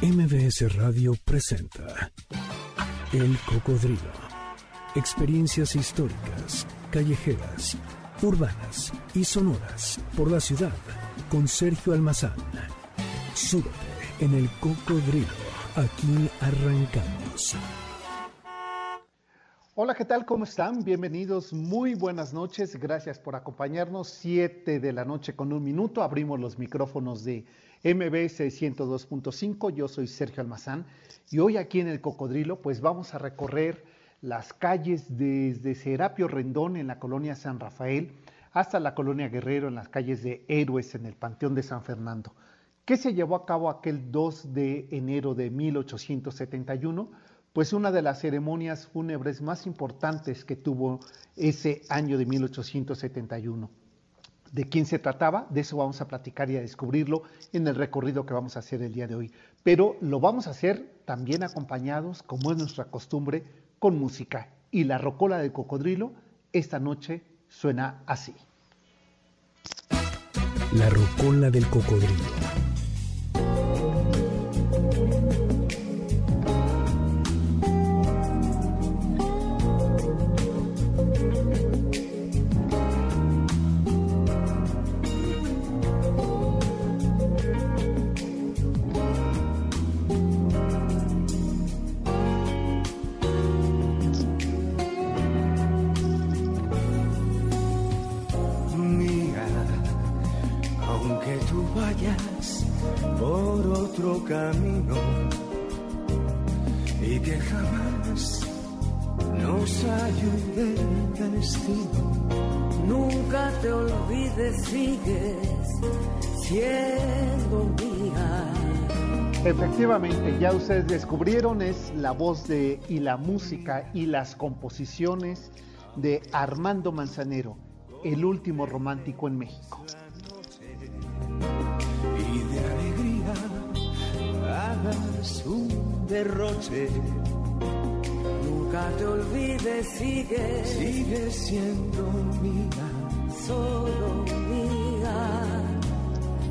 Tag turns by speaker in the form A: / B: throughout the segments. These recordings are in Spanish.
A: MBS Radio presenta El Cocodrilo. Experiencias históricas, callejeras, urbanas y sonoras por la ciudad con Sergio Almazán. Súbete en El Cocodrilo. Aquí arrancamos.
B: Hola, ¿qué tal? ¿Cómo están? Bienvenidos, muy buenas noches. Gracias por acompañarnos. Siete de la noche con un minuto. Abrimos los micrófonos de MBS 102.5. Yo soy Sergio Almazán y hoy aquí en el Cocodrilo pues vamos a recorrer las calles desde Serapio Rendón en la colonia San Rafael hasta la colonia Guerrero en las calles de Héroes en el Panteón de San Fernando. ¿Qué se llevó a cabo aquel 2 de enero de 1871? Pues una de las ceremonias fúnebres más importantes que tuvo ese año de 1871 de quién se trataba, de eso vamos a platicar y a descubrirlo en el recorrido que vamos a hacer el día de hoy. Pero lo vamos a hacer también acompañados, como es nuestra costumbre, con música. Y la rocola del cocodrilo esta noche suena así.
A: La rocola del cocodrilo.
B: Efectivamente, ya ustedes descubrieron, es la voz de y la música y las composiciones de Armando Manzanero, el último romántico en México.
C: Hagas un derroche. Nunca te olvides, sigue, sigue siendo mía, solo mía.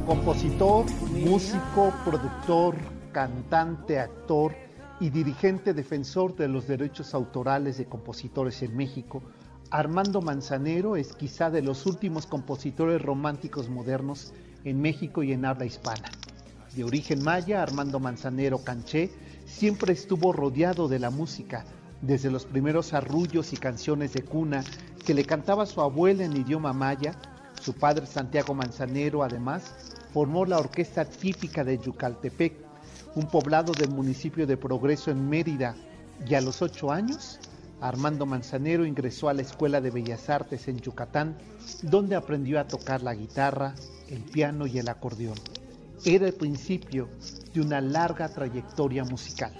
B: Compositor, músico, productor, cantante, actor y dirigente defensor de los derechos autorales de compositores en México, Armando Manzanero es quizá de los últimos compositores románticos modernos en México y en habla hispana. De origen maya, Armando Manzanero Canché siempre estuvo rodeado de la música, desde los primeros arrullos y canciones de cuna que le cantaba su abuela en idioma maya, su padre Santiago Manzanero además formó la orquesta típica de Yucaltepec, un poblado del municipio de Progreso en Mérida, y a los ocho años, Armando Manzanero ingresó a la Escuela de Bellas Artes en Yucatán, donde aprendió a tocar la guitarra, el piano y el acordeón. Era el principio de una larga trayectoria musical.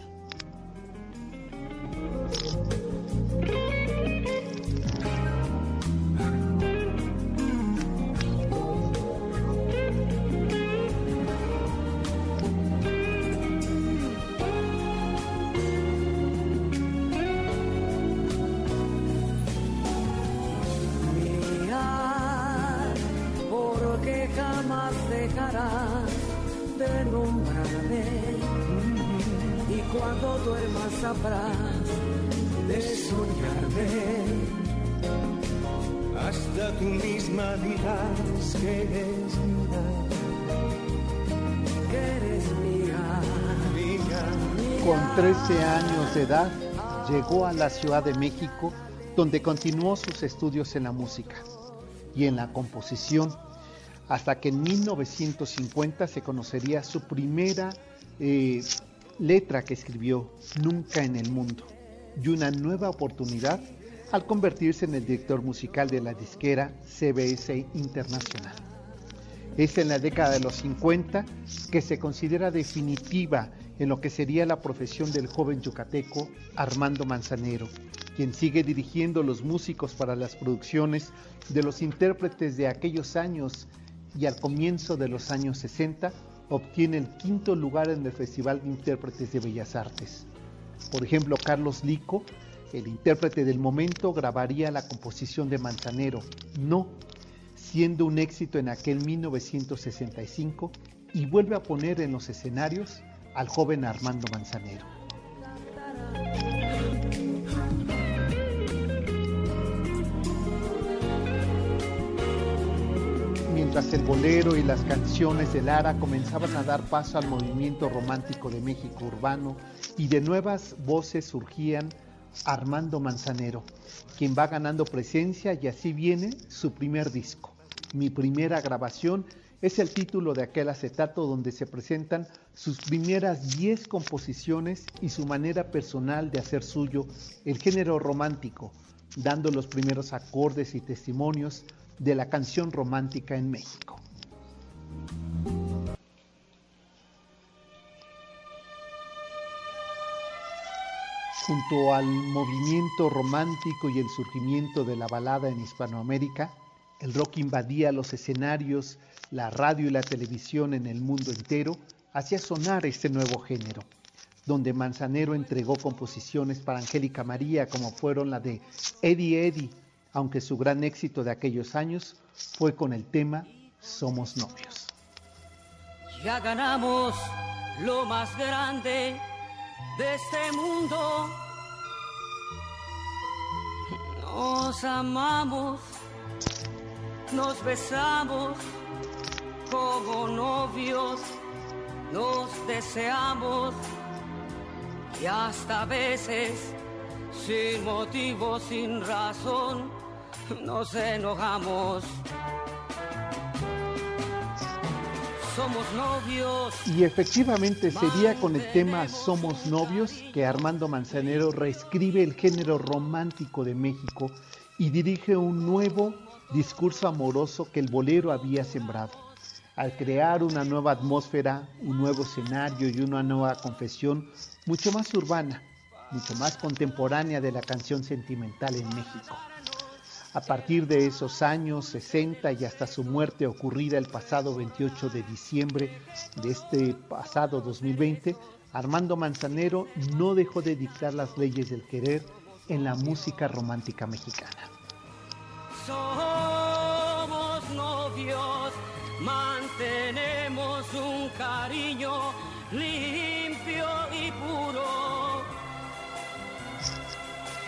B: Con 13 años de edad llegó a la Ciudad de México donde continuó sus estudios en la música y en la composición hasta que en 1950 se conocería su primera eh, letra que escribió, Nunca en el Mundo, y una nueva oportunidad al convertirse en el director musical de la disquera CBS Internacional. Es en la década de los 50 que se considera definitiva en lo que sería la profesión del joven yucateco Armando Manzanero, quien sigue dirigiendo los músicos para las producciones de los intérpretes de aquellos años y al comienzo de los años 60 obtiene el quinto lugar en el Festival de Intérpretes de Bellas Artes. Por ejemplo, Carlos Lico, el intérprete del momento, grabaría la composición de Manzanero, No, siendo un éxito en aquel 1965 y vuelve a poner en los escenarios al joven Armando Manzanero. Mientras el bolero y las canciones de Lara comenzaban a dar paso al movimiento romántico de México urbano y de nuevas voces surgían Armando Manzanero, quien va ganando presencia y así viene su primer disco. Mi primera grabación es el título de aquel acetato donde se presentan sus primeras 10 composiciones y su manera personal de hacer suyo el género romántico, dando los primeros acordes y testimonios de la canción romántica en México. Junto al movimiento romántico y el surgimiento de la balada en Hispanoamérica, el rock invadía los escenarios, la radio y la televisión en el mundo entero, hacía sonar este nuevo género, donde Manzanero entregó composiciones para Angélica María como fueron la de Eddie Eddie, aunque su gran éxito de aquellos años fue con el tema Somos novios.
C: Ya ganamos lo más grande de este mundo. Nos amamos, nos besamos como novios, nos deseamos y hasta veces sin motivo, sin razón, nos enojamos. somos novios.
B: Y efectivamente sería con el tema Somos novios que Armando Manzanero reescribe el género romántico de México y dirige un nuevo discurso amoroso que el bolero había sembrado. Al crear una nueva atmósfera, un nuevo escenario y una nueva confesión mucho más urbana, mucho más contemporánea de la canción sentimental en México. A partir de esos años 60 y hasta su muerte ocurrida el pasado 28 de diciembre de este pasado 2020, Armando Manzanero no dejó de dictar las leyes del querer en la música romántica mexicana.
C: Somos novios, mantenemos un cariño limpio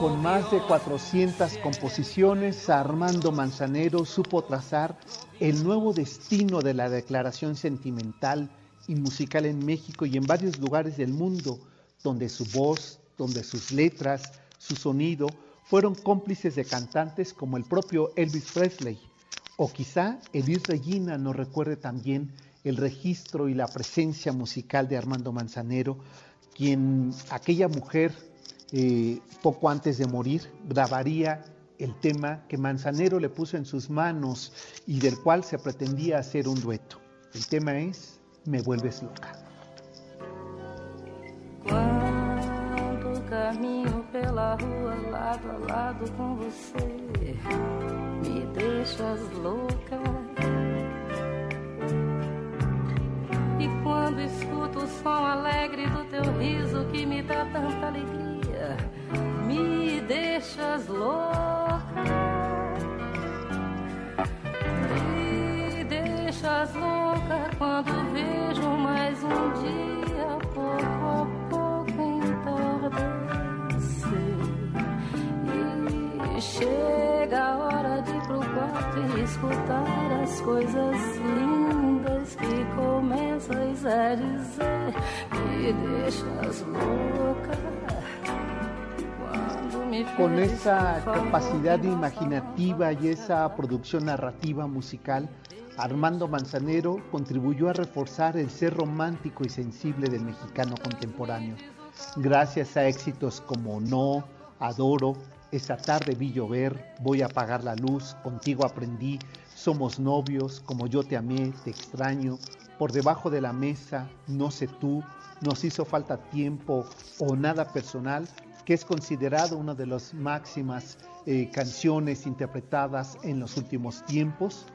B: con más de 400 composiciones, Armando Manzanero supo trazar el nuevo destino de la declaración sentimental y musical en México y en varios lugares del mundo, donde su voz, donde sus letras, su sonido fueron cómplices de cantantes como el propio Elvis Presley. O quizá Elvis Regina nos recuerde también el registro y la presencia musical de Armando Manzanero, quien aquella mujer eh, poco antes de morir, grabaría el tema que Manzanero le puso en sus manos y del cual se pretendía hacer un dueto. El tema es Me vuelves loca.
D: Cuando camino pela rua lado a lado con você, me deixas louca. E quando escuto o som alegre do teu riso que me dá tanta alegria me deixas louca. Me deixas louca quando vejo mais um dia pouco a pouco entardecer. E chega a hora de ir pro quarto e escutar as coisas lindas que começas a dizer. Me deixas louca.
B: Con esa capacidad imaginativa y esa producción narrativa musical, Armando Manzanero contribuyó a reforzar el ser romántico y sensible del mexicano contemporáneo, gracias a éxitos como No, Adoro, Esta tarde vi llover, Voy a apagar la luz, Contigo aprendí, Somos novios, Como yo te amé, te extraño, por debajo de la mesa, no sé tú, nos hizo falta tiempo o nada personal, que es considerado una de las máximas eh, canciones interpretadas en los últimos tiempos.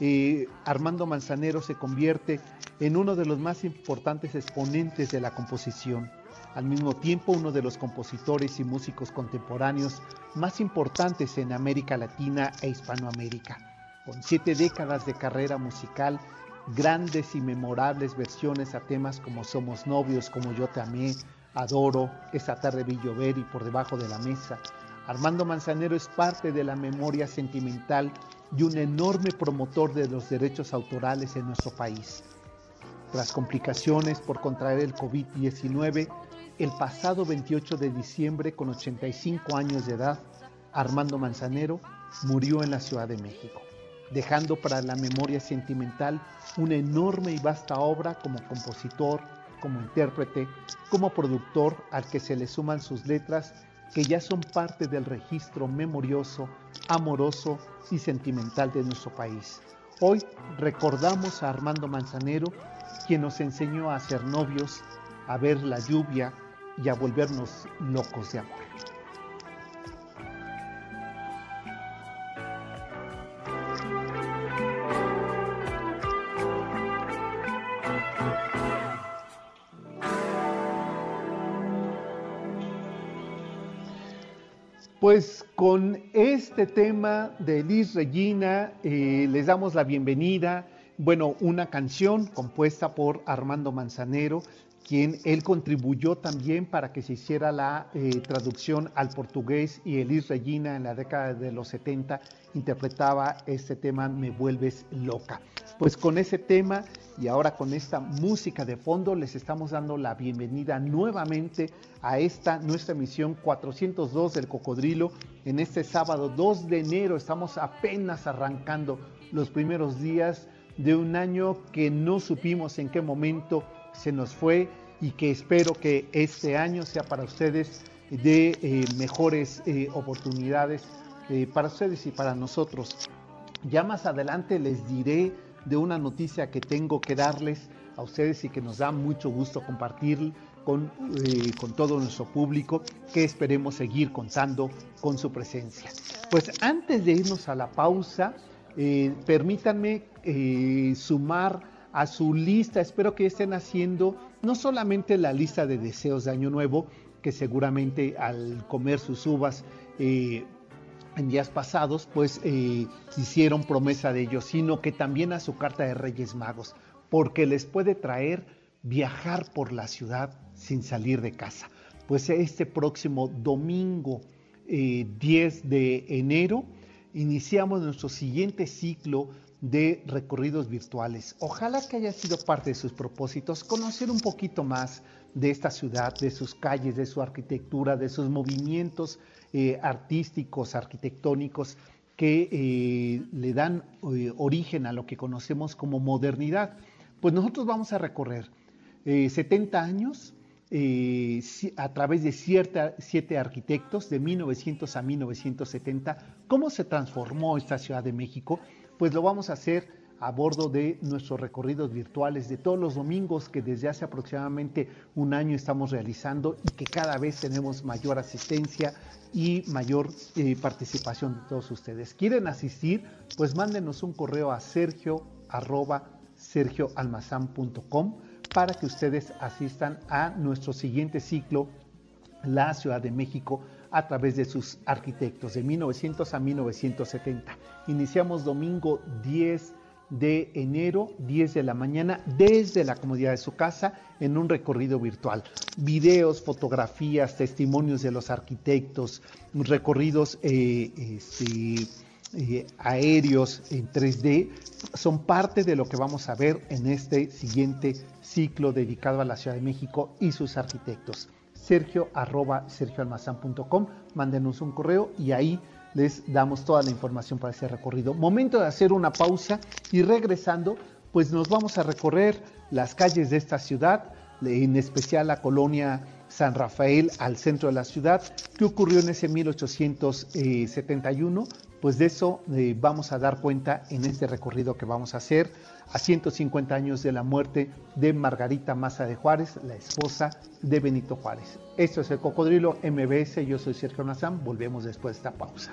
B: Eh, Armando Manzanero se convierte en uno de los más importantes exponentes de la composición, al mismo tiempo uno de los compositores y músicos contemporáneos más importantes en América Latina e Hispanoamérica. Con siete décadas de carrera musical, grandes y memorables versiones a temas como Somos novios, como Yo te Adoro, Esta tarde vi llover y Por debajo de la mesa. Armando Manzanero es parte de la memoria sentimental y un enorme promotor de los derechos autorales en nuestro país. Tras complicaciones por contraer el COVID-19, el pasado 28 de diciembre, con 85 años de edad, Armando Manzanero murió en la Ciudad de México, dejando para la memoria sentimental una enorme y vasta obra como compositor, como intérprete, como productor al que se le suman sus letras que ya son parte del registro memorioso, amoroso y sentimental de nuestro país. Hoy recordamos a Armando Manzanero, quien nos enseñó a ser novios, a ver la lluvia y a volvernos locos de amor. Pues con este tema de Liz Regina eh, les damos la bienvenida. Bueno, una canción compuesta por Armando Manzanero, quien él contribuyó también para que se hiciera la eh, traducción al portugués y Elis Regina en la década de los 70 interpretaba este tema Me vuelves loca. Pues con ese tema y ahora con esta música de fondo les estamos dando la bienvenida nuevamente a esta nuestra emisión 402 del Cocodrilo. En este sábado 2 de enero estamos apenas arrancando los primeros días de un año que no supimos en qué momento se nos fue y que espero que este año sea para ustedes de eh, mejores eh, oportunidades eh, para ustedes y para nosotros. Ya más adelante les diré de una noticia que tengo que darles a ustedes y que nos da mucho gusto compartir con, con todo nuestro público, que esperemos seguir contando con su presencia. Pues antes de irnos a la pausa, permítanme sumar a su lista, espero que estén haciendo no solamente la lista de deseos de Año Nuevo, que seguramente al comer sus uvas en días pasados, pues eh, hicieron promesa de ellos, sino que también a su carta de Reyes Magos, porque les puede traer viajar por la ciudad sin salir de casa. Pues este próximo domingo 10 eh, de enero iniciamos nuestro siguiente ciclo de recorridos virtuales. Ojalá que haya sido parte de sus propósitos conocer un poquito más de esta ciudad, de sus calles, de su arquitectura, de sus movimientos eh, artísticos, arquitectónicos que eh, le dan eh, origen a lo que conocemos como modernidad. Pues nosotros vamos a recorrer 70 años a través de siete arquitectos de 1900 a 1970, cómo se transformó esta Ciudad de México, pues lo vamos a hacer a bordo de nuestros recorridos virtuales de todos los domingos que desde hace aproximadamente un año estamos realizando y que cada vez tenemos mayor asistencia y mayor eh, participación de todos ustedes. ¿Quieren asistir? Pues mándenos un correo a sergio arroba sergioalmazán.com para que ustedes asistan a nuestro siguiente ciclo, la Ciudad de México, a través de sus arquitectos de 1900 a 1970. Iniciamos domingo 10 de enero, 10 de la mañana, desde la comodidad de su casa, en un recorrido virtual. Videos, fotografías, testimonios de los arquitectos, recorridos eh, este, eh, aéreos en 3D, son parte de lo que vamos a ver en este siguiente ciclo dedicado a la Ciudad de México y sus arquitectos. Sergio arroba mándenos un correo y ahí les damos toda la información para ese recorrido. Momento de hacer una pausa y regresando, pues nos vamos a recorrer las calles de esta ciudad, en especial la colonia San Rafael al centro de la ciudad, que ocurrió en ese 1871, Pues de eso eh, vamos a dar cuenta en este recorrido que vamos a hacer a 150 años de la muerte de Margarita Maza de Juárez, la esposa de Benito Juárez. Esto es el Cocodrilo MBS, yo soy Sergio Nazán, volvemos después de esta pausa.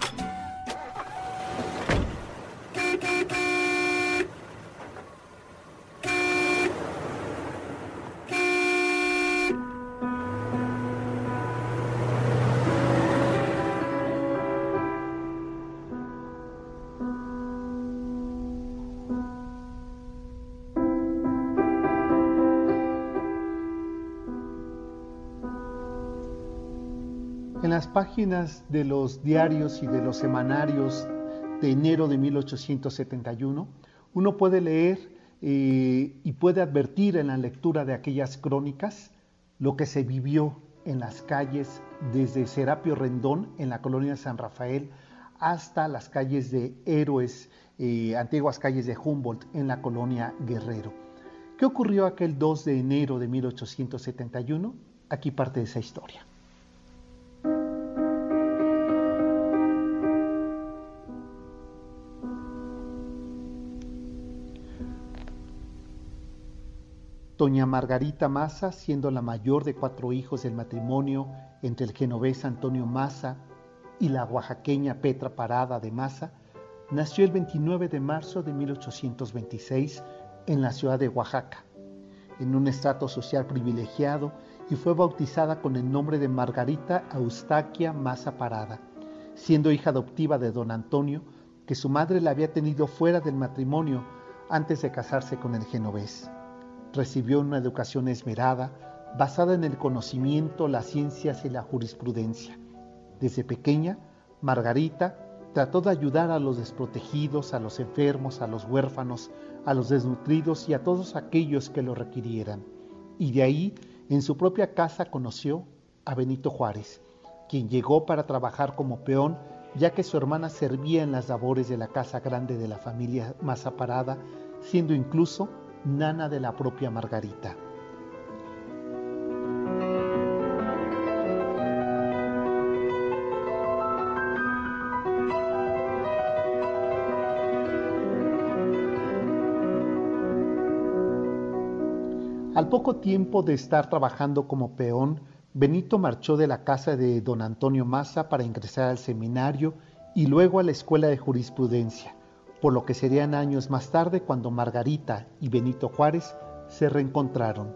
B: páginas de los diarios y de los semanarios de enero de 1871, uno puede leer eh, y puede advertir en la lectura de aquellas crónicas lo que se vivió en las calles desde Serapio Rendón en la colonia San Rafael hasta las calles de Héroes, eh, antiguas calles de Humboldt en la colonia Guerrero. ¿Qué ocurrió aquel 2 de enero de 1871? Aquí parte de esa historia. Doña Margarita Maza, siendo la mayor de cuatro hijos del matrimonio entre el genovés Antonio Maza y la oaxaqueña Petra Parada de Maza, nació el 29 de marzo de 1826 en la ciudad de Oaxaca, en un estrato social privilegiado y fue bautizada con el nombre de Margarita Eustaquia Maza Parada, siendo hija adoptiva de don Antonio, que su madre la había tenido fuera del matrimonio antes de casarse con el genovés recibió una educación esmerada, basada en el conocimiento, las ciencias y la jurisprudencia. Desde pequeña, Margarita trató de ayudar a los desprotegidos, a los enfermos, a los huérfanos, a los desnutridos y a todos aquellos que lo requirieran. Y de ahí, en su propia casa, conoció a Benito Juárez, quien llegó para trabajar como peón, ya que su hermana servía en las labores de la casa grande de la familia Mazaparada, siendo incluso nana de la propia Margarita. Al poco tiempo de estar trabajando como peón, Benito marchó de la casa de don Antonio Maza para ingresar al seminario y luego a la escuela de jurisprudencia por lo que serían años más tarde cuando Margarita y Benito Juárez se reencontraron.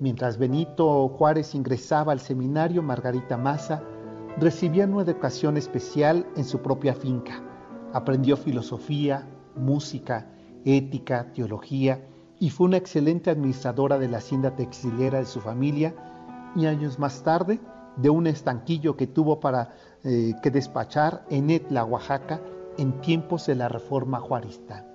B: Mientras Benito Juárez ingresaba al seminario, Margarita Maza recibía una educación especial en su propia finca. Aprendió filosofía, música, ética, teología y fue una excelente administradora de la hacienda textilera de su familia y años más tarde de un estanquillo que tuvo para eh, que despachar en Etla, Oaxaca, en tiempos de la Reforma Juarista.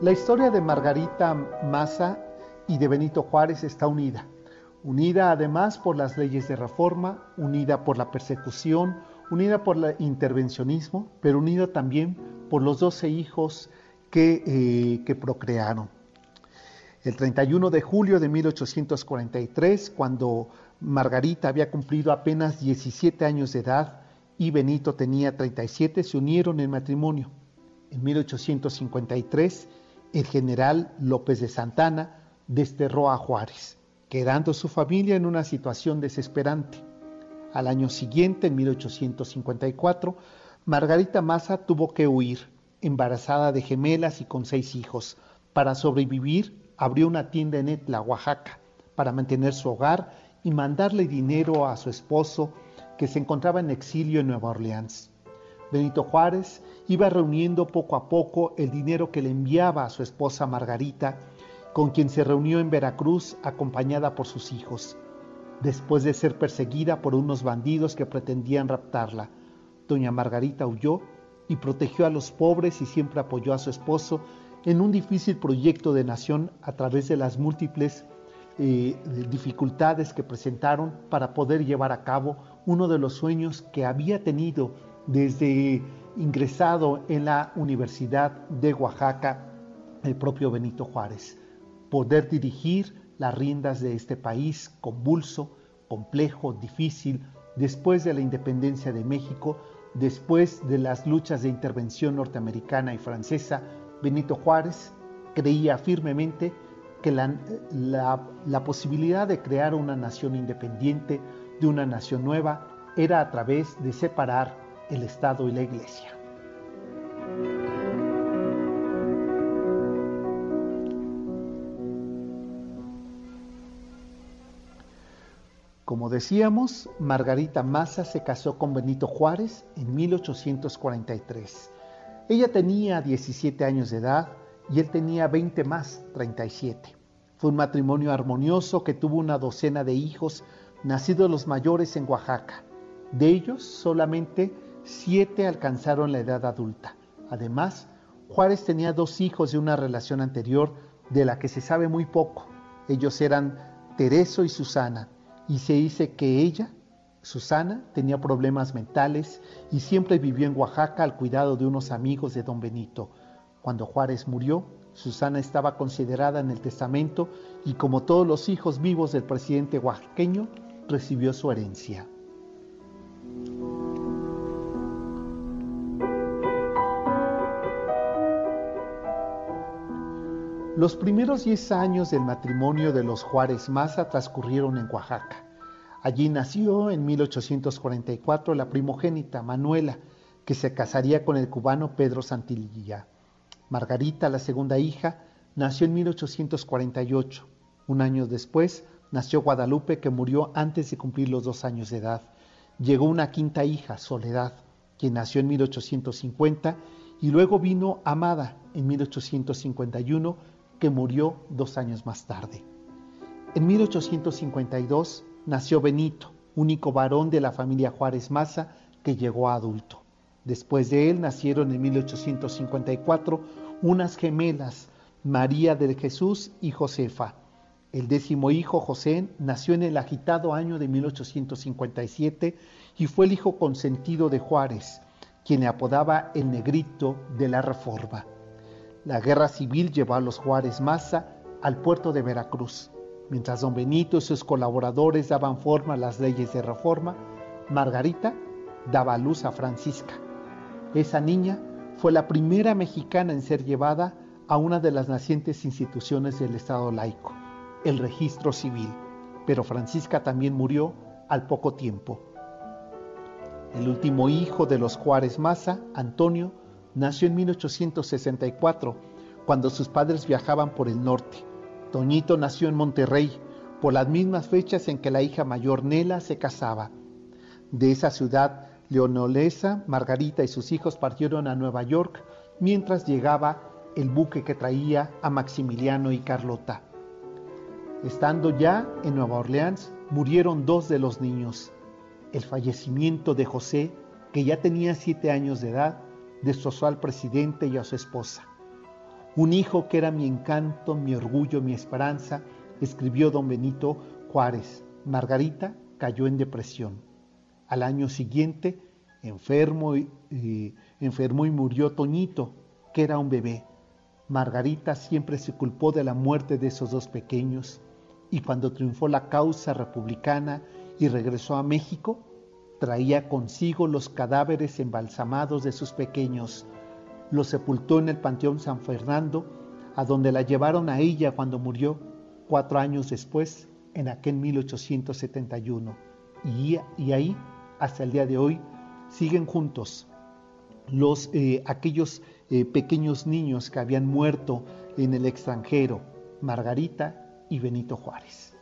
B: La historia de Margarita Maza y de Benito Juárez está unida, unida además por las leyes de reforma, unida por la persecución, unida por el intervencionismo, pero unida también por los doce hijos eh, que, procrearon. El 31 de julio de 1843, cuando Margarita había cumplido apenas 17 años de edad y Benito tenía 37, se unieron en matrimonio. En 1853, el general López de Santana desterró a Juárez, quedando su familia en una situación desesperante. Al año siguiente, en 1854, Margarita Maza tuvo que huir, embarazada de gemelas y con seis hijos. Para sobrevivir, abrió una tienda en Etla, Oaxaca, para mantener su hogar y mandarle dinero a su esposo que se encontraba en exilio en Nueva Orleans. Benito Juárez iba reuniendo poco a poco el dinero que le enviaba a su esposa Margarita, con quien se reunió en Veracruz acompañada por sus hijos. Después de ser perseguida por unos bandidos que pretendían raptarla, doña Margarita huyó y protegió a los pobres y siempre apoyó a su esposo en un difícil proyecto de nación a través de las múltiples eh, dificultades que presentaron para poder llevar a cabo uno de los sueños que había tenido desde ingresado en la Universidad de Oaxaca el propio Benito Juárez, poder dirigir las riendas de este país convulso, complejo, difícil, después de la independencia de México, después de las luchas de intervención norteamericana y francesa, Benito Juárez creía firmemente que la, posibilidad de crear una nación independiente, de una nación nueva, era a través de separar el Estado y la Iglesia. Como decíamos, Margarita Maza se casó con Benito Juárez en 1843. Ella tenía 17 años de edad y él tenía 20 más, 37. Fue un matrimonio armonioso que tuvo una docena de hijos, nacidos los mayores en Oaxaca. De ellos, solamente siete alcanzaron la edad adulta. Además, Juárez tenía dos hijos de una relación anterior de la que se sabe muy poco. Ellos eran Tereso y Susana, y se dice que ella, Susana, tenía problemas mentales y siempre vivió en Oaxaca al cuidado de unos amigos de don Benito. Cuando Juárez murió, Susana estaba considerada en el testamento y como todos los hijos vivos del presidente oaxaqueño, recibió su herencia. Los primeros 10 años del matrimonio de los Juárez Maza transcurrieron en Oaxaca. Allí nació en 1844 la primogénita Manuela, que se casaría con el cubano Pedro Santillía. Margarita, la segunda hija, nació en 1848. Un año después nació Guadalupe, que murió antes de cumplir los dos años de edad. Llegó una quinta hija, Soledad, quien nació en 1850, y luego vino Amada en 1851, que murió dos años más tarde. En 1852 nació Benito, único varón de la familia Juárez Maza que llegó a adulto. Después de él nacieron en 1854 unas gemelas, María del Jesús y Josefa. El décimo hijo, José, nació en el agitado año de 1857 y fue el hijo consentido de Juárez, quien le apodaba el negrito de la Reforma. La guerra civil llevó a los Juárez Maza al puerto de Veracruz. Mientras don Benito y sus colaboradores daban forma a las leyes de reforma, Margarita daba luz a Francisca. Esa niña fue la primera mexicana en ser llevada a una de las nacientes instituciones del Estado laico, el registro civil, pero Francisca también murió al poco tiempo. El último hijo de los Juárez Maza, Antonio, nació en 1864, cuando sus padres viajaban por el norte. Toñito nació en Monterrey, por las mismas fechas en que la hija mayor Nela se casaba. De esa ciudad leonolesa, Margarita y sus hijos partieron a Nueva York mientras llegaba el buque que traía a Maximiliano y Carlota. Estando ya en Nueva Orleans, murieron dos de los niños. El fallecimiento de José, que ya tenía siete años de edad, destrozó al presidente y a su esposa. Un hijo que era mi encanto, mi orgullo, mi esperanza, escribió don Benito Juárez. Margarita cayó en depresión. Al año siguiente, enfermo y, y murió Toñito, que era un bebé. Margarita siempre se culpó de la muerte de esos dos pequeños y cuando triunfó la causa republicana y regresó a México, traía consigo los cadáveres embalsamados de sus pequeños. Los sepultó en el Panteón San Fernando, a donde la llevaron a ella cuando murió cuatro años después, en aquel 1871. Y, ahí, hasta el día de hoy, siguen juntos los, eh, aquellos eh, pequeños niños que habían muerto en el extranjero, Margarita y Benito Juárez.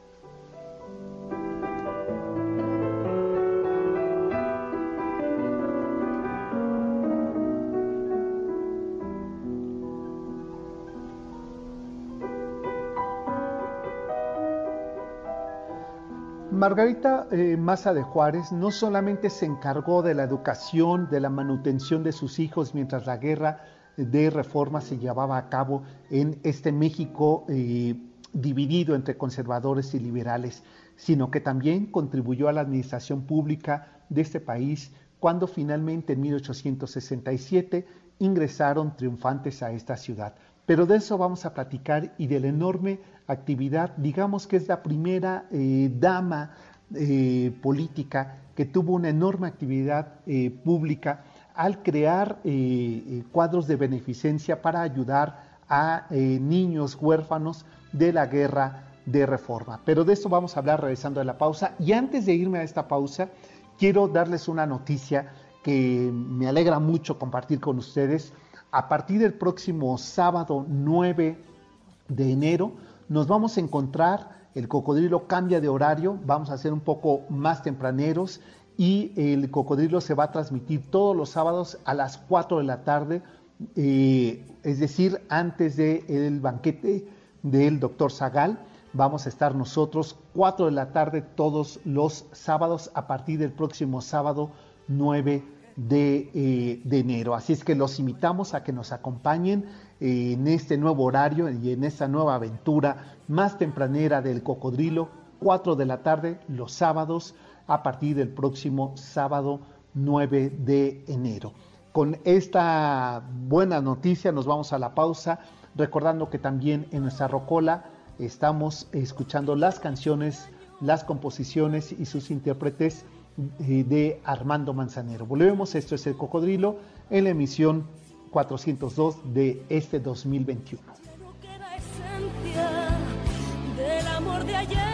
B: Margarita eh, Maza de Juárez no solamente se encargó de la educación, de la manutención de sus hijos mientras la guerra de reforma se llevaba a cabo en este México eh, dividido entre conservadores y liberales, sino que también contribuyó a la administración pública de este país cuando finalmente en 1867 ingresaron triunfantes a esta ciudad. Pero de eso vamos a platicar y del enorme actividad, digamos que es la primera eh, dama eh, política que tuvo una enorme actividad eh, pública al crear cuadros de beneficencia para ayudar a niños huérfanos de la guerra de reforma. Pero de esto vamos a hablar regresando de la pausa. Y antes de irme a esta pausa, quiero darles una noticia que me alegra mucho compartir con ustedes. A partir del próximo sábado 9 de enero, nos vamos a encontrar, el cocodrilo cambia de horario, vamos a ser un poco más tempraneros y el cocodrilo se va a transmitir todos los sábados a las 4 de la tarde, eh, es decir, antes del banquete del doctor Zagal. Vamos a estar nosotros 4 de la tarde todos los sábados a partir del próximo sábado 9 de, eh, de enero. Así es que los invitamos a que nos acompañen en este nuevo horario y en esta nueva aventura más tempranera del cocodrilo, 4 de la tarde los sábados a partir del próximo sábado 9 de enero. Con esta buena noticia nos vamos a la pausa, recordando que también en nuestra rocola estamos escuchando las canciones, las composiciones y sus intérpretes eh, de Armando Manzanero. Volvemos, esto es El Cocodrilo en la emisión 402 de este 2021.
D: del amor de ayer.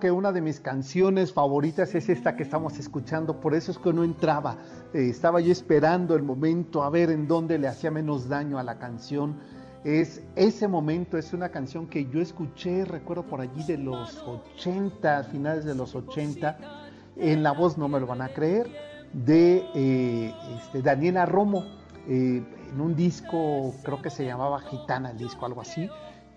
D: que
B: una de mis canciones favoritas es esta que estamos escuchando, por eso es que no entraba. Eh, estaba yo esperando el momento a ver en dónde le hacía menos daño a la canción. Es ese momento, es una canción que yo escuché, recuerdo por allí de los 80, finales de los 80, en la voz no me lo van a creer, de eh, este, Daniela Romo, eh, en un disco, creo que se llamaba Gitana el disco, algo así,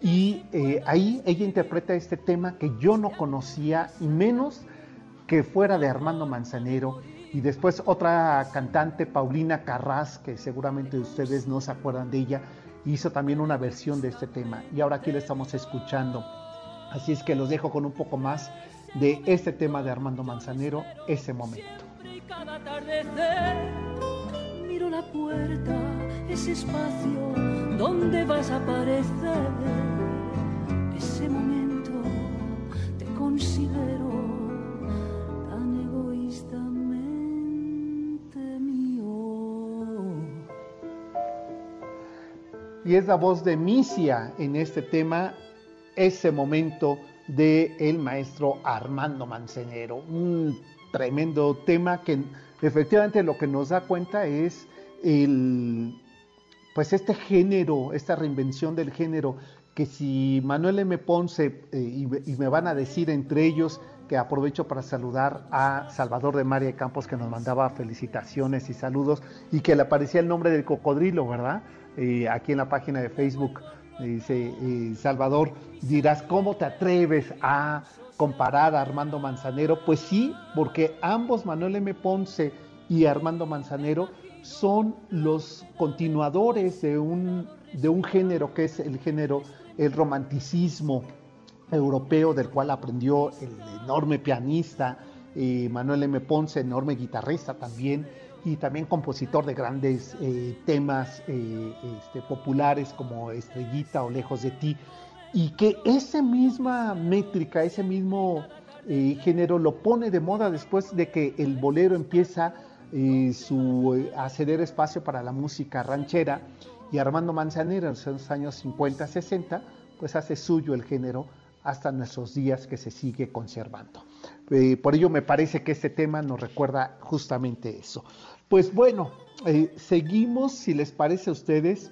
B: Y eh, ahí ella interpreta este tema que yo no conocía, y menos que fuera de Armando Manzanero. Y después otra cantante, Paulina Carras, que seguramente ustedes no se acuerdan de ella, hizo también una versión de este tema. Y ahora aquí la estamos escuchando. Así es que los dejo con un poco más de este tema de Armando Manzanero, ese momento.
D: La puerta, ese espacio donde vas a aparecer. Ese momento te considero tan egoístamente mío.
B: Y es la voz de Misia en este tema, ese momento de maestro Armando Mancenero. Un tremendo tema que efectivamente lo que nos da cuenta es el pues este género, esta reinvención del género, que si Manuel M. Ponce, eh, y, me van a decir entre ellos, que aprovecho para saludar a Salvador de María Campos, que nos mandaba felicitaciones y saludos, y que le aparecía el nombre del cocodrilo, ¿verdad? Eh, aquí en la página de Facebook. Dice eh, Salvador, dirás, ¿cómo te atreves a comparar a Armando Manzanero? Pues sí, porque ambos, Manuel M. Ponce y Armando Manzanero, son los continuadores de un, de un género que es el género, el romanticismo europeo, del cual aprendió el enorme pianista eh, Manuel M. Ponce, enorme guitarrista también, y también compositor de grandes eh, temas eh, este, populares como Estrellita o Lejos de ti, y que esa misma métrica, ese mismo género lo pone de moda después de que el bolero empieza su, a ceder espacio para la música ranchera y Armando Manzanero en los años 50, 60, pues hace suyo el género hasta nuestros días que se sigue conservando. por ello me parece que este tema nos recuerda justamente eso. Pues bueno, eh, seguimos, si les parece a ustedes,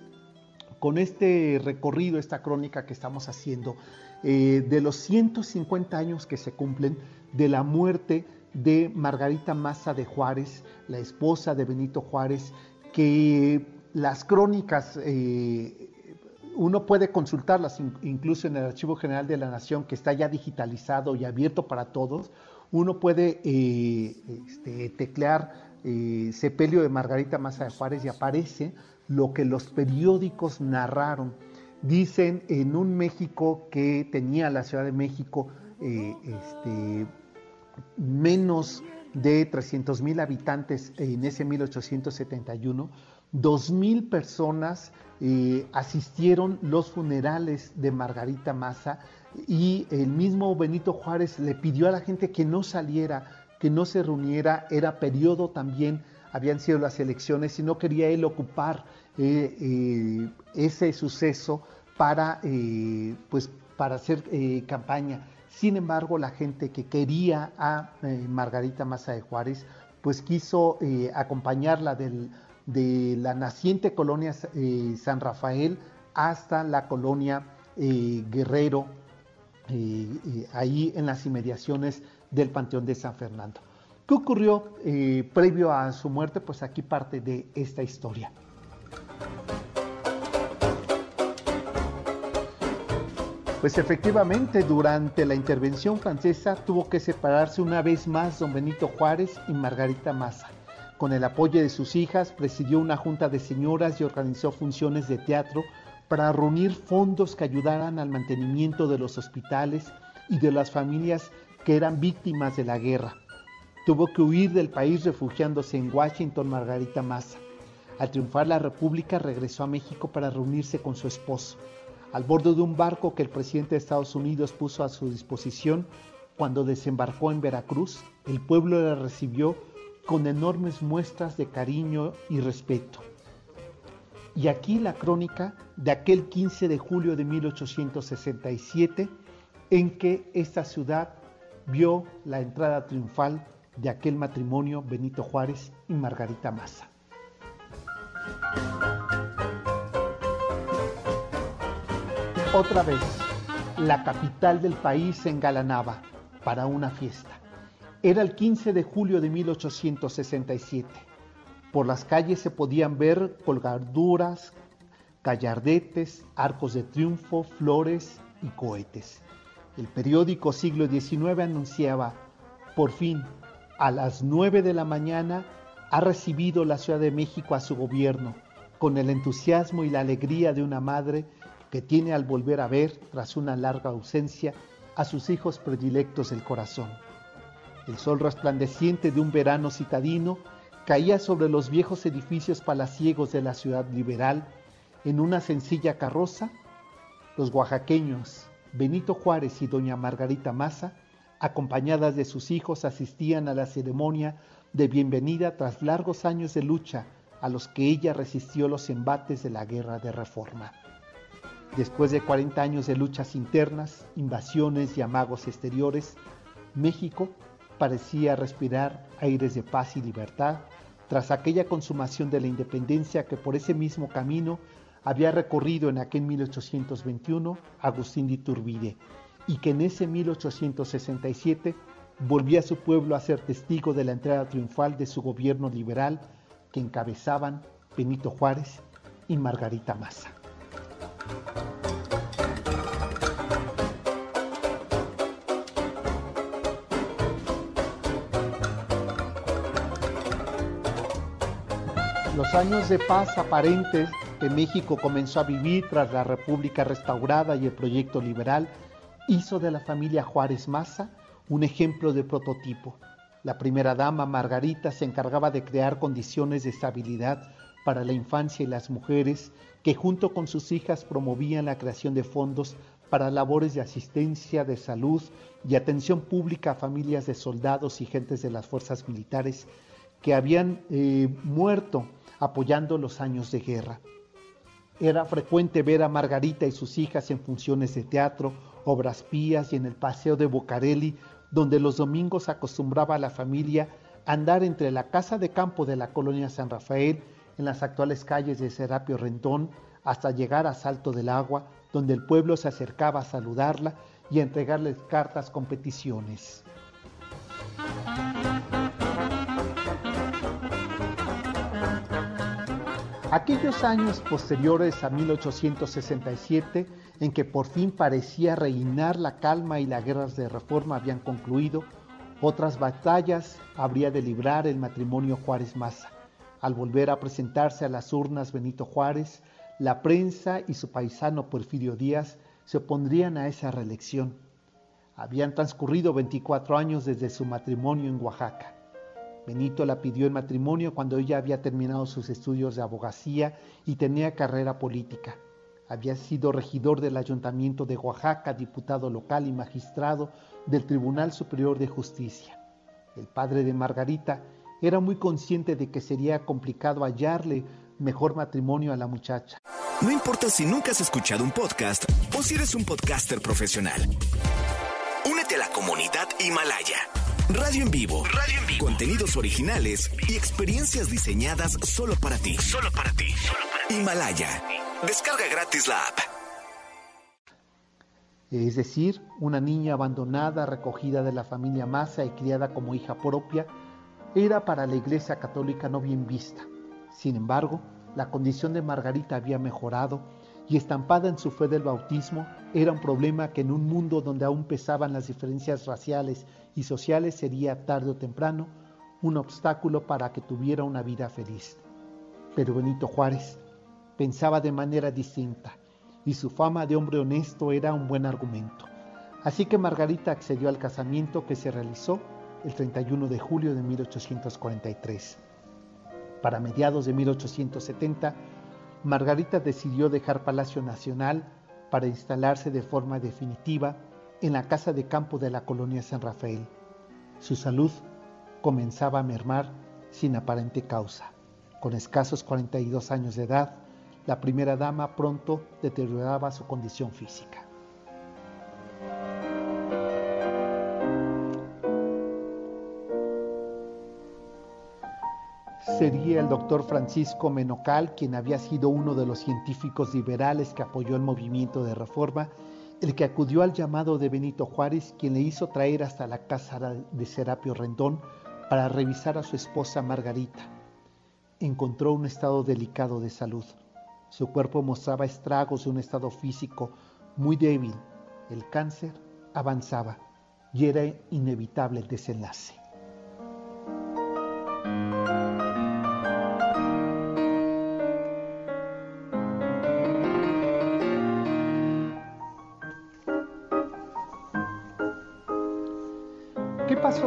B: con este recorrido, esta crónica que estamos haciendo eh, de los 150 años que se cumplen de la muerte de Margarita Maza de Juárez, la esposa de Benito Juárez, que las crónicas eh, uno puede consultarlas incluso en el Archivo General de la Nación, que está ya digitalizado y abierto para todos. Uno puede este, teclear eh, sepelio de Margarita Maza de Juárez y aparece lo que los periódicos narraron. Dicen en un México que tenía la Ciudad de México eh, este, menos de 300 mil habitantes en ese 1871, 2 mil personas eh, asistieron los funerales de Margarita Maza y el mismo Benito Juárez le pidió a la gente que no saliera que no se reuniera, era periodo también, habían sido las elecciones y no quería él ocupar eh, eh, ese suceso para, eh, pues, para hacer campaña. Sin embargo, la gente que quería a Margarita Maza de Juárez, pues quiso acompañarla de la naciente colonia San Rafael hasta la colonia Guerrero, ahí en las inmediaciones del Panteón de San Fernando. ¿Qué ocurrió eh, previo a su muerte? Pues aquí parte de esta historia. Pues efectivamente, durante la intervención francesa tuvo que separarse una vez más don Benito Juárez y Margarita Maza. Con el apoyo de sus hijas, presidió una junta de señoras y organizó funciones de teatro para reunir fondos que ayudaran al mantenimiento de los hospitales y de las familias que eran víctimas de la guerra. Tuvo que huir del país refugiándose en Washington Margarita Maza. Al triunfar la República regresó a México para reunirse con su esposo. Al bordo de un barco que el presidente de Estados Unidos puso a su disposición, cuando desembarcó en Veracruz, el pueblo la recibió con enormes muestras de cariño y respeto. Y aquí la crónica de aquel 15 de julio de 1867, en que esta ciudad vio la entrada triunfal de aquel matrimonio Benito Juárez y Margarita Maza. Otra vez, la capital del país se engalanaba para una fiesta. Era el 15 de julio de 1867. Por las calles se podían ver colgaduras, gallardetes, arcos de triunfo, flores y cohetes. El periódico Siglo XIX anunciaba, por fin, a las 9 de la mañana ha recibido la Ciudad de México a su gobierno, con el entusiasmo y la alegría de una madre que tiene al volver a ver, tras una larga ausencia, a sus hijos predilectos del corazón. El sol resplandeciente de un verano citadino caía sobre los viejos edificios palaciegos de la ciudad liberal en una sencilla carroza. Los oaxaqueños Benito Juárez y doña Margarita Maza, acompañadas de sus hijos, asistían a la ceremonia de bienvenida tras largos años de lucha a los que ella resistió los embates de la guerra de reforma. Después de 40 años de luchas internas, invasiones y amagos exteriores, México parecía respirar aires de paz y libertad tras aquella consumación de la independencia que por ese mismo camino había recorrido en aquel 1821 Agustín de Iturbide y que en ese 1867 volvía a su pueblo a ser testigo de la entrada triunfal de su gobierno liberal que encabezaban Benito Juárez y Margarita Maza. Los años de paz aparentes que México comenzó a vivir tras la República restaurada y el proyecto liberal hizo de la familia Juárez Maza un ejemplo de prototipo. La primera dama, Margarita, se encargaba de crear condiciones de estabilidad para la infancia y las mujeres que junto con sus hijas promovían la creación de fondos para labores de asistencia, de salud y atención pública a familias de soldados y gentes de las fuerzas militares que habían eh, muerto apoyando los años de guerra. Era frecuente ver a Margarita y sus hijas en funciones de teatro, obras pías y en el paseo de Bocarelli donde los domingos acostumbraba a la familia andar entre la casa de campo de la colonia San Rafael en las actuales calles de Serapio Rendón hasta llegar a Salto del Agua, donde el pueblo se acercaba a saludarla y a entregarles cartas con peticiones. Aquellos años posteriores a 1867, en que por fin parecía reinar la calma y las guerras de reforma habían concluido, otras batallas habría de librar el matrimonio Juárez Maza. Al volver a presentarse a las urnas Benito Juárez, la prensa y su paisano Porfirio Díaz se opondrían a esa reelección. Habían transcurrido 24 años desde su matrimonio en Oaxaca. Benito la pidió en matrimonio cuando ella había terminado sus estudios de abogacía y tenía carrera política. Había sido regidor del Ayuntamiento de Oaxaca, diputado local y magistrado del Tribunal Superior de Justicia. El padre de Margarita era muy consciente de que sería complicado hallarle mejor matrimonio a la muchacha.
A: No importa si nunca has escuchado un podcast o si eres un podcaster profesional. Únete a la comunidad Himalaya. Radio en vivo. Radio en vivo. Contenidos originales y experiencias diseñadas solo para ti. Solo para ti. Himalaya. Descarga gratis la app.
B: Es decir, una niña abandonada, recogida de la familia Massa y criada como hija propia, era para la Iglesia Católica no bien vista. Sin embargo, la condición de Margarita había mejorado y estampada en su fe del bautismo, era un problema que en un mundo donde aún pesaban las diferencias raciales y sociales sería tarde o temprano un obstáculo para que tuviera una vida feliz. Pero Benito Juárez pensaba de manera distinta y su fama de hombre honesto era un buen argumento. Así que Margarita accedió al casamiento que se realizó el 31 de julio de 1843. Para mediados de 1870, Margarita decidió dejar Palacio Nacional para instalarse de forma definitiva en la casa de campo de la colonia San Rafael. Su salud comenzaba a mermar sin aparente causa. Con escasos 42 años de edad, la primera dama pronto deterioraba su condición física. Sería el doctor Francisco Menocal, quien había sido uno de los científicos liberales que apoyó el movimiento de reforma, el que acudió al llamado de Benito Juárez, quien le hizo traer hasta la casa de Serapio Rendón para revisar a su esposa Margarita. Encontró un estado delicado de salud. Su cuerpo mostraba estragos de un estado físico muy débil. El cáncer avanzaba y era inevitable el desenlace.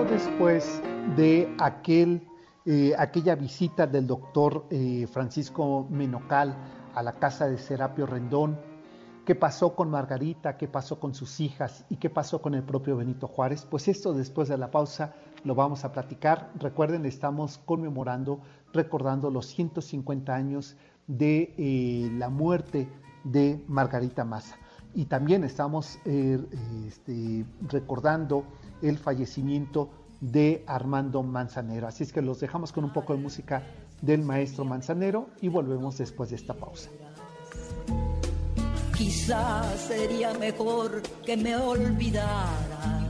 B: ¿Qué pasó después de aquel, eh, aquella visita del doctor eh, Francisco Menocal a la casa de Serapio Rendón? ¿Qué pasó con Margarita? ¿Qué pasó con sus hijas? ¿Y qué pasó con el propio Benito Juárez? Pues esto después de la pausa lo vamos a platicar. Recuerden, estamos conmemorando, recordando los 150 años de eh, la muerte de Margarita Massa. Y también estamos este, recordando el fallecimiento de Armando Manzanero. Así es que los dejamos con un poco de música del maestro Manzanero y volvemos después de esta pausa.
E: Quizás sería mejor que me olvidara.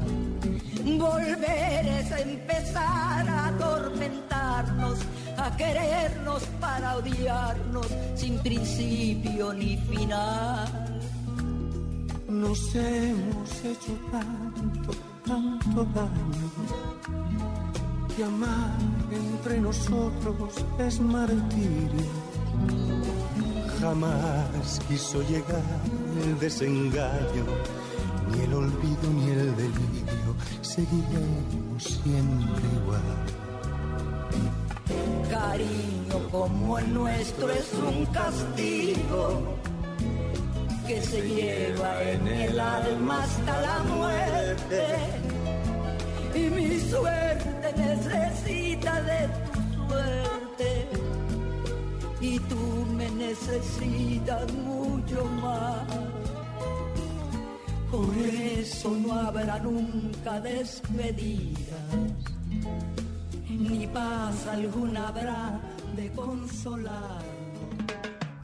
E: Volver a empezar a atormentarnos, a querernos para odiarnos sin principio ni final.
F: Nos hemos hecho tanto tanto daño y amar entre nosotros es martirio. Jamás quiso llegar el desengaño, ni el olvido ni el delirio, seguiremos siempre igual.
E: Cariño como el nuestro es un castigo que se lleva en el alma hasta la muerte. Y mi suerte necesita de tu suerte. Y tú me necesitas mucho más. Por eso no habrá nunca despedidas, ni paz alguna habrá de consolar.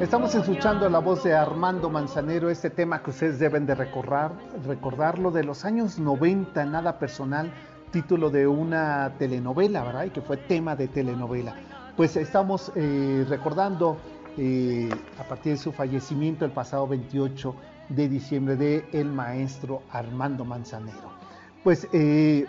B: Estamos escuchando la voz de Armando Manzanero, este tema que ustedes deben de recordar, recordarlo de los años 90, nada personal, título de una telenovela, ¿verdad? Y que fue tema de telenovela. Pues estamos eh, recordando eh, a partir de su fallecimiento el pasado 28 de diciembre de el maestro Armando Manzanero. Pues eh,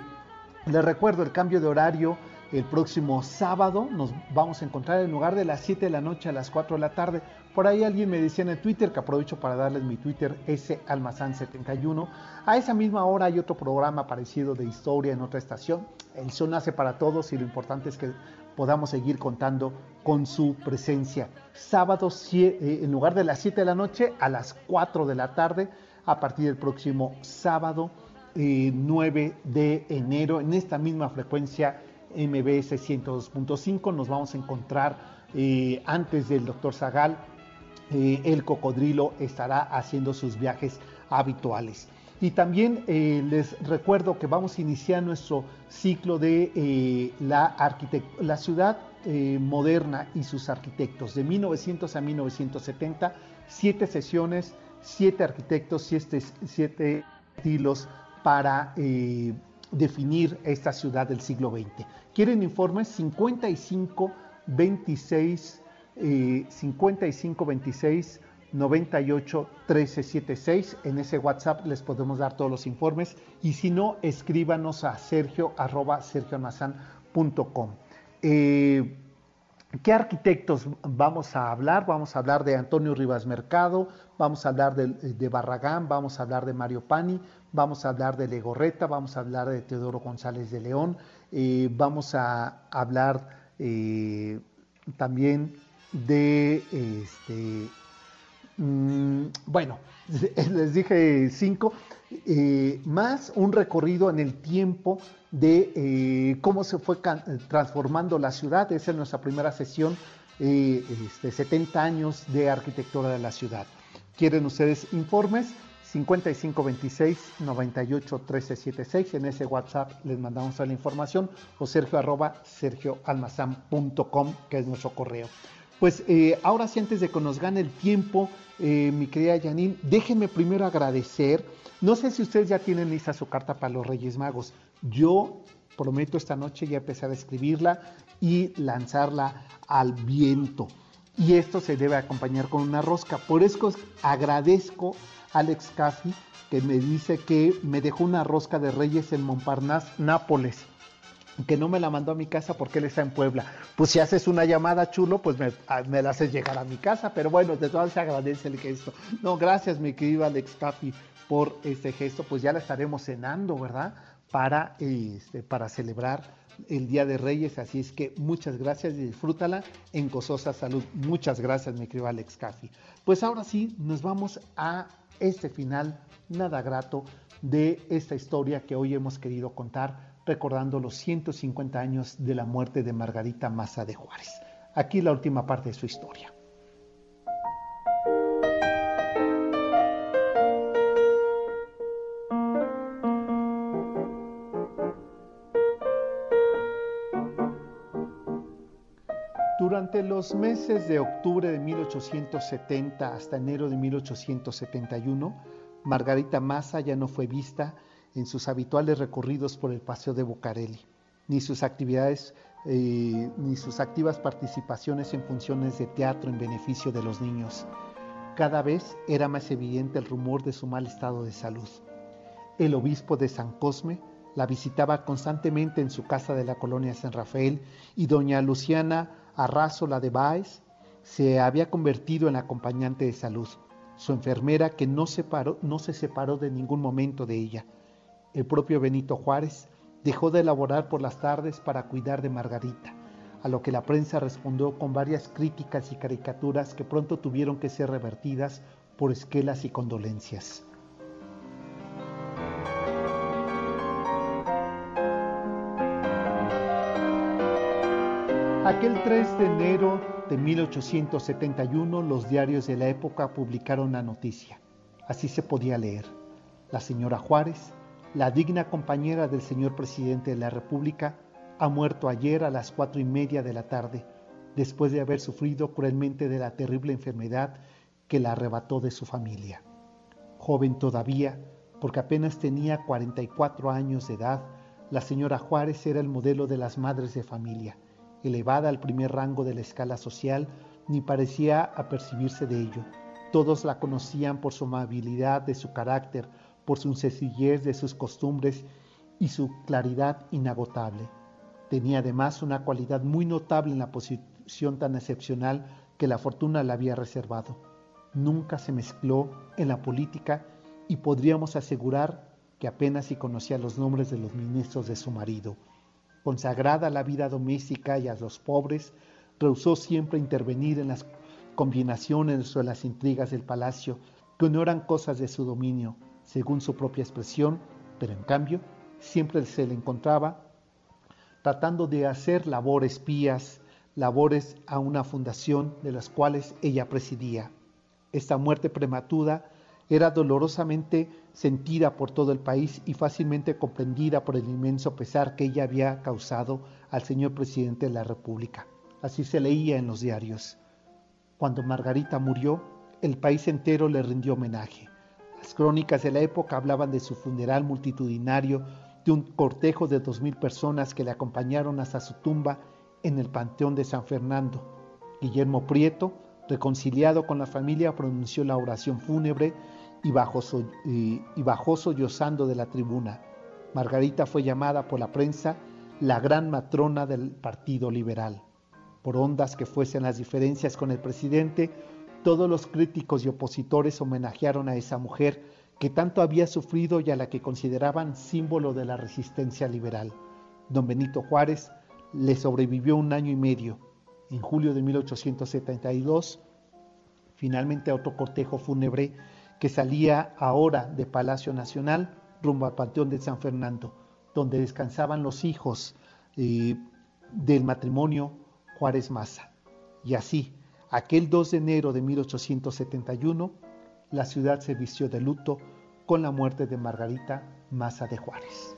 B: les recuerdo el cambio de horario el próximo sábado nos vamos a encontrar en lugar de las 7 de la noche a las 4 de la tarde. Por ahí alguien me decía en el Twitter, que aprovecho para darles mi Twitter, S Almazán 71. A esa misma hora hay otro programa parecido de historia en otra estación. El son nace para todos y lo importante es que podamos seguir contando con su presencia. Sábado, eh, en lugar de las 7 de la noche, a las 4 de la tarde, a partir del próximo sábado 9 eh, de enero, en esta misma frecuencia MBS 102.5. Nos vamos a encontrar eh, antes del doctor Zagal. Eh, el cocodrilo estará haciendo sus viajes habituales. Y también eh, les recuerdo que vamos a iniciar nuestro ciclo de la, la ciudad moderna y sus arquitectos, de 1900 a 1970, siete sesiones, siete arquitectos, siete, siete estilos para definir esta ciudad del siglo XX. ¿Quieren informes? 55 26 5526 98 1376. En ese WhatsApp les podemos dar todos los informes y si no, escríbanos a sergio arroba sergioalmazán.com. Eh, ¿Qué arquitectos vamos a hablar? Vamos a hablar de Antonio Rivas Mercado, vamos a hablar de, Barragán, vamos a hablar de Mario Pani, vamos a hablar de Legorreta, vamos a hablar de Teodoro González de León, eh, vamos a hablar eh, también de este, mm, bueno, les dije cinco, eh, más un recorrido en el tiempo de eh, cómo se fue transformando la ciudad. Esa es nuestra primera sesión, eh, este, 70 años de arquitectura de la ciudad. ¿Quieren ustedes informes? 5526 98 1376. En ese WhatsApp les mandamos la información o sergio arroba sergioalmazán.com, que es nuestro correo. Pues eh, ahora sí, antes de que nos gane el tiempo, eh, mi querida Janine, déjenme primero agradecer. No sé si ustedes ya tienen lista su carta para los Reyes Magos. Yo prometo esta noche ya empezar a escribirla y lanzarla al viento. Y esto se debe acompañar con una rosca. Por eso agradezco a Alex Caffi que me dice que me dejó una rosca de Reyes en Montparnasse, Nápoles que no me la mandó a mi casa porque él está en Puebla. Pues si haces una llamada chulo, pues me, ah, la haces llegar a mi casa, pero bueno, de todas se agradece el gesto. No, gracias mi querido Alex Capi por este gesto, pues ya la estaremos cenando, ¿verdad? Para, este, para celebrar el Día de Reyes, así es que muchas gracias y disfrútala en gozosa salud. Muchas gracias mi querido Alex Capi. Pues ahora sí, nos vamos a este final nada grato de esta historia que hoy hemos querido contar recordando los 150 años de la muerte de Margarita Maza de Juárez. Aquí la última parte de su historia. Durante los meses de octubre de 1870 hasta enero de 1871, Margarita Maza ya no fue vista en sus habituales recorridos por el Paseo de Bocarelli, ni sus actividades eh, ni sus activas participaciones en funciones de teatro en beneficio de los niños. Cada vez era más evidente el rumor de su mal estado de salud. El obispo de San Cosme la visitaba constantemente en su casa de la colonia San Rafael y doña Luciana Arrazola de Báez se había convertido en acompañante de salud, su enfermera que no se separó de ningún momento de ella el propio Benito Juárez dejó de elaborar por las tardes para cuidar de Margarita, a lo que la prensa respondió con varias críticas y caricaturas que pronto tuvieron que ser revertidas por esquelas y condolencias. Aquel 3 de enero de 1871 los diarios de la época publicaron la noticia. Así se podía leer. La señora Juárez la digna compañera del señor presidente de la República, ha muerto ayer a las cuatro y media de la tarde, después de haber sufrido cruelmente de la terrible enfermedad que la arrebató de su familia. Joven todavía, porque apenas tenía 44 años de edad, la señora Juárez era el modelo de las madres de familia, elevada al primer rango de la escala social, ni parecía apercibirse de ello. Todos la conocían por su amabilidad de su carácter, por su sencillez de sus costumbres y su claridad inagotable. Tenía además una cualidad muy notable en la posición tan excepcional que la fortuna le había reservado. Nunca se mezcló en la política y podríamos asegurar que apenas si conocía los nombres de los ministros de su marido. Consagrada a la vida doméstica y a los pobres, rehusó siempre intervenir en las combinaciones o las intrigas del palacio, que no eran cosas de su dominio, según su propia expresión, pero en cambio siempre se le encontraba tratando de hacer labores pías, labores a una fundación de las cuales ella presidía. Esta muerte prematura era dolorosamente sentida por todo el país y fácilmente comprendida por el inmenso pesar que ella había causado al señor presidente de la República. Así se leía en los diarios. Cuando Margarita murió, el país entero le rindió homenaje. Las crónicas de la época hablaban de su funeral multitudinario, de un cortejo de dos mil personas que le acompañaron hasta su tumba en el Panteón de San Fernando. Guillermo Prieto, reconciliado con la familia, pronunció la oración fúnebre y bajó, y bajó sollozando de la tribuna. Margarita fue llamada por la prensa la gran matrona del Partido Liberal. Por hondas que fuesen las diferencias con el presidente, todos los críticos y opositores homenajearon a esa mujer que tanto había sufrido y a la que consideraban símbolo de la resistencia liberal. Don Benito Juárez le sobrevivió un año y medio. En julio de 1872, finalmente otro cortejo fúnebre que salía ahora de Palacio Nacional rumbo al Panteón de San Fernando, donde descansaban los hijos eh, del matrimonio Juárez Maza. Y así, aquel 2 de enero de 1871, la ciudad se vistió de luto con la muerte de Margarita Maza de Juárez.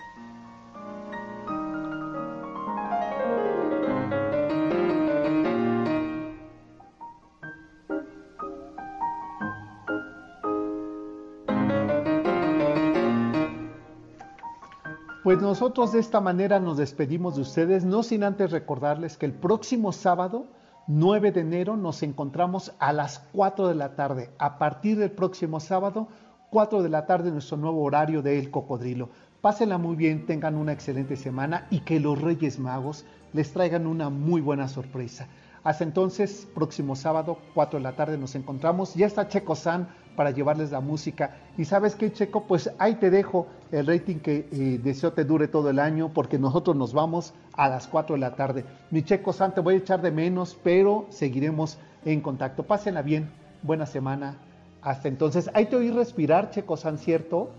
B: Pues nosotros de esta manera nos despedimos de ustedes, no sin antes recordarles que el próximo sábado, 9 de enero, nos encontramos a las 4 de la tarde. A partir del próximo sábado, 4 de la tarde, nuestro nuevo horario de El Cocodrilo. Pásenla muy bien, tengan una excelente semana y que los Reyes Magos les traigan una muy buena sorpresa. Hasta entonces, próximo sábado, 4 de la tarde, nos encontramos. Ya está Checo San para llevarles la música. Y sabes qué, Checo, pues ahí te dejo el rating que eh, deseo te dure todo el año, porque nosotros nos vamos a las 4 de la tarde. Mi Checo San, te voy a echar de menos, pero seguiremos en contacto. Pásenla bien, buena semana. Hasta entonces, ahí te oí respirar, Checo San, ¿cierto?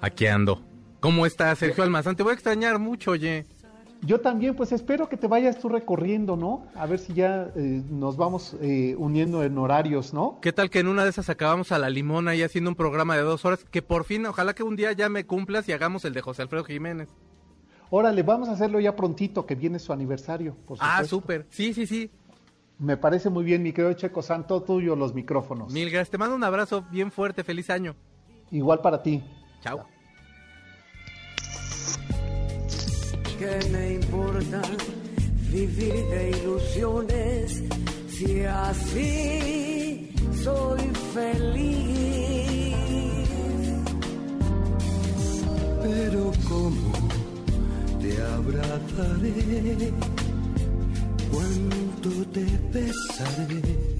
G: Aquí ando. ¿Cómo estás, Sergio Almazán? Te voy a extrañar mucho, oye.
B: Yo también, pues espero que te vayas tú recorriendo, ¿no? A ver si ya eh, nos vamos eh, uniendo en horarios, ¿no?
G: ¿Qué tal que en una de esas acabamos a la limona y haciendo un programa de dos horas? Que por fin, ojalá que un día ya me cumplas y hagamos el de José Alfredo Jiménez.
B: Órale, vamos a hacerlo ya prontito, que viene su aniversario. Por
G: ah, súper. Sí, sí, sí.
B: Me parece muy bien, mi querido Checo Santo, tuyo los micrófonos.
G: Mil gracias. Te mando un abrazo bien fuerte. Feliz año.
B: Igual para ti.
G: Chao.
E: ¿Qué me importa vivir de ilusiones. Si así soy feliz?
F: Pero cómo te abrazaré, cuánto te besaré